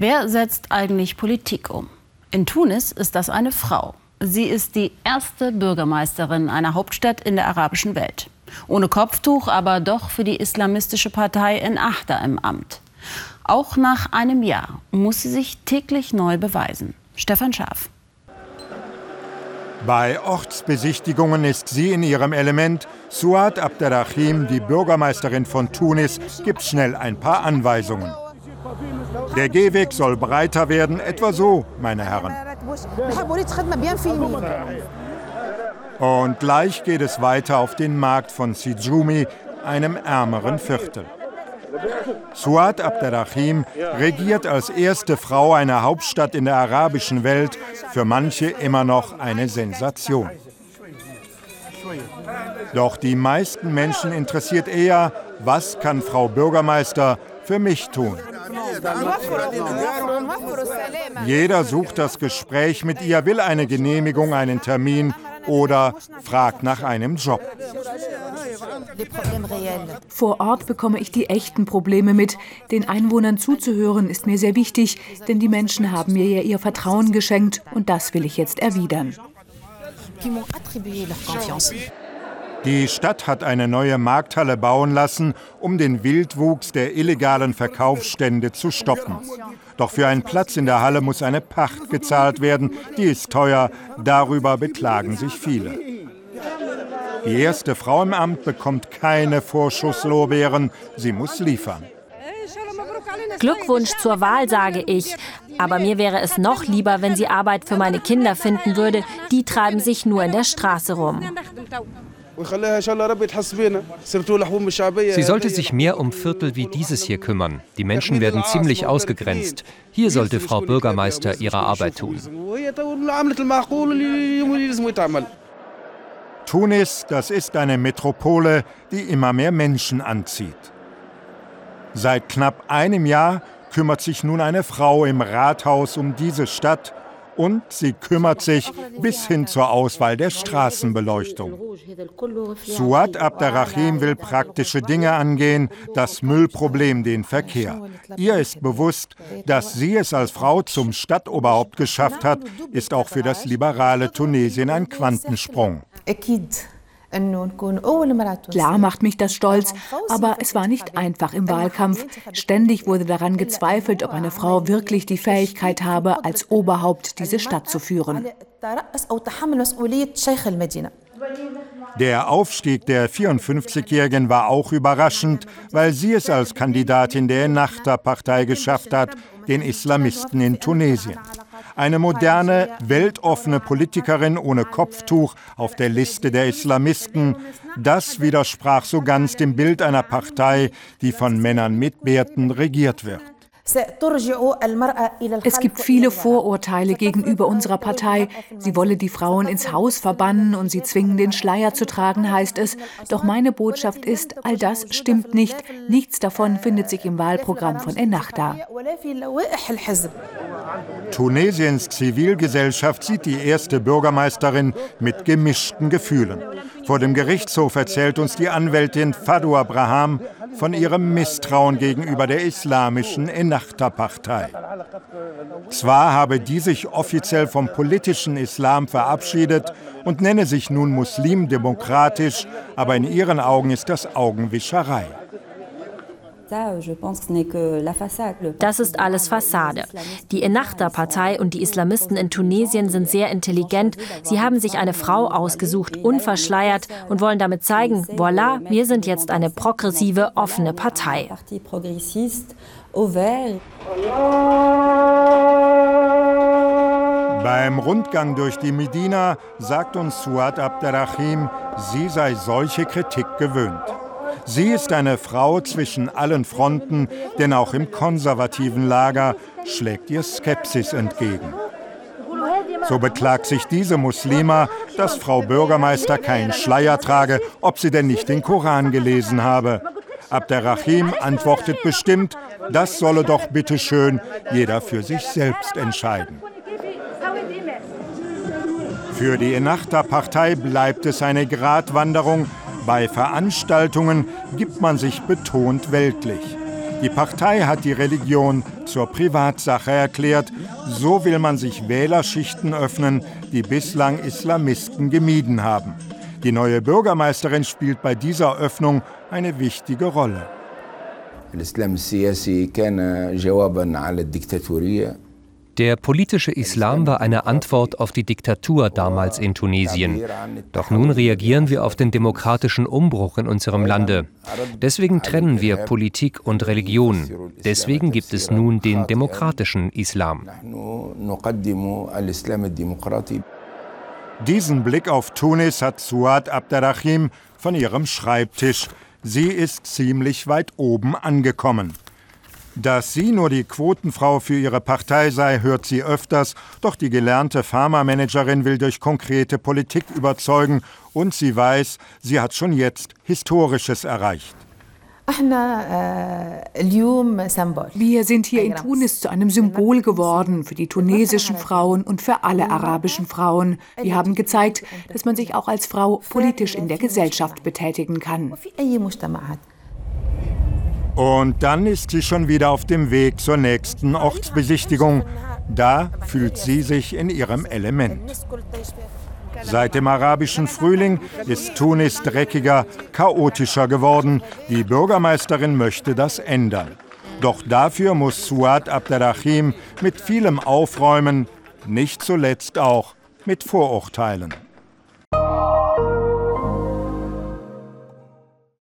Wer setzt eigentlich Politik um? In Tunis ist das eine Frau. Sie ist die erste Bürgermeisterin einer Hauptstadt in der arabischen Welt. Ohne Kopftuch, aber doch für die islamistische Partei in Achta im Amt. Auch nach einem Jahr muss sie sich täglich neu beweisen. Stefan Schaaf. Bei Ortsbesichtigungen ist sie in ihrem Element. Suad Abderrahim, die Bürgermeisterin von Tunis, gibt schnell ein paar Anweisungen. Der Gehweg soll breiter werden, etwa so, meine Herren. Und gleich geht es weiter auf den Markt von Sijumi, einem ärmeren Viertel. Suad Abderrahim regiert als erste Frau einer Hauptstadt in der arabischen Welt, für manche immer noch eine Sensation. Doch die meisten Menschen interessiert eher, was kann Frau Bürgermeister für mich tun. Jeder sucht das Gespräch mit ihr, will eine Genehmigung, einen Termin oder fragt nach einem Job. Vor Ort bekomme ich die echten Probleme mit. Den Einwohnern zuzuhören ist mir sehr wichtig, denn die Menschen haben mir ja ihr Vertrauen geschenkt und das will ich jetzt erwidern. Die Stadt hat eine neue Markthalle bauen lassen, um den Wildwuchs der illegalen Verkaufsstände zu stoppen. Doch für einen Platz in der Halle muss eine Pacht gezahlt werden. Die ist teuer, darüber beklagen sich viele. Die erste Frau im Amt bekommt keine Vorschusslorbeeren, sie muss liefern. Glückwunsch zur Wahl, sage ich. Aber mir wäre es noch lieber, wenn sie Arbeit für meine Kinder finden würde. Die treiben sich nur in der Straße rum. Sie sollte sich mehr um Viertel wie dieses hier kümmern. Die Menschen werden ziemlich ausgegrenzt. Hier sollte Frau Bürgermeister ihre Arbeit tun. Tunis, das ist eine Metropole, die immer mehr Menschen anzieht. Seit knapp einem Jahr kümmert sich nun eine Frau im Rathaus um diese Stadt und sie kümmert sich bis hin zur Auswahl der Straßenbeleuchtung. Suad Abderrahim will praktische Dinge angehen, das Müllproblem, den Verkehr. Ihr ist bewusst, dass sie es als Frau zum Stadtoberhaupt geschafft hat, ist auch für das liberale Tunesien ein Quantensprung. Klar macht mich das stolz, aber es war nicht einfach im Wahlkampf. Ständig wurde daran gezweifelt, ob eine Frau wirklich die Fähigkeit habe, als Oberhaupt diese Stadt zu führen. Der Aufstieg der 54-Jährigen war auch überraschend, weil sie es als Kandidatin der Ennahda-Partei geschafft hat, den Islamisten in Tunesien. Eine moderne, weltoffene Politikerin ohne Kopftuch auf der Liste der Islamisten, das widersprach so ganz dem Bild einer Partei, die von Männern mit Bärten regiert wird. Es gibt viele Vorurteile gegenüber unserer Partei. Sie wolle die Frauen ins Haus verbannen und sie zwingen, den Schleier zu tragen, heißt es. Doch meine Botschaft ist, all das stimmt nicht. Nichts davon findet sich im Wahlprogramm von Ennahda. Tunesiens Zivilgesellschaft sieht die erste Bürgermeisterin mit gemischten Gefühlen. Vor dem Gerichtshof erzählt uns die Anwältin Fadou Abraham von ihrem Misstrauen gegenüber der islamischen Ennahda-Partei. Zwar habe die sich offiziell vom politischen Islam verabschiedet und nenne sich nun muslimdemokratisch, aber in ihren Augen ist das Augenwischerei. Das ist alles Fassade. Die Ennahda-Partei und die Islamisten in Tunesien sind sehr intelligent. Sie haben sich eine Frau ausgesucht, unverschleiert und wollen damit zeigen, voilà, wir sind jetzt eine progressive, offene Partei. Beim Rundgang durch die Medina sagt uns Suad Abderrahim, sie sei solche Kritik gewöhnt. Sie ist eine Frau zwischen allen Fronten, denn auch im konservativen Lager schlägt ihr Skepsis entgegen. So beklagt sich diese Muslima, dass Frau Bürgermeister keinen Schleier trage, ob sie denn nicht den Koran gelesen habe. Abderrahim antwortet bestimmt, das solle doch bitte schön jeder für sich selbst entscheiden. Für die Ennahda-Partei bleibt es eine Gratwanderung bei Veranstaltungen gibt man sich betont weltlich. Die Partei hat die Religion zur Privatsache erklärt. So will man sich Wählerschichten öffnen, die bislang Islamisten gemieden haben. Die neue Bürgermeisterin spielt bei dieser Öffnung eine wichtige Rolle. الإسلام السياسي كان جوابا على الدكتاتورية der politische Islam war eine Antwort auf die Diktatur damals in Tunesien. Doch nun reagieren wir auf den demokratischen Umbruch in unserem Lande. Deswegen trennen wir Politik und Religion. Deswegen gibt es nun den demokratischen Islam. Diesen Blick auf Tunis hat Suad Abderrahim von ihrem Schreibtisch. Sie ist ziemlich weit oben angekommen. Dass sie nur die Quotenfrau für ihre Partei sei, hört sie öfters, doch die gelernte Pharmamanagerin will durch konkrete Politik überzeugen und sie weiß, sie hat schon jetzt Historisches erreicht. Wir sind hier in Tunis zu einem Symbol geworden für die tunesischen Frauen und für alle arabischen Frauen. Wir haben gezeigt, dass man sich auch als Frau politisch in der Gesellschaft betätigen kann. Und dann ist sie schon wieder auf dem Weg zur nächsten Ortsbesichtigung. Da fühlt sie sich in ihrem Element. Seit dem arabischen Frühling ist Tunis dreckiger, chaotischer geworden. Die Bürgermeisterin möchte das ändern. Doch dafür muss Suad Abderrahim mit vielem aufräumen, nicht zuletzt auch mit Vorurteilen.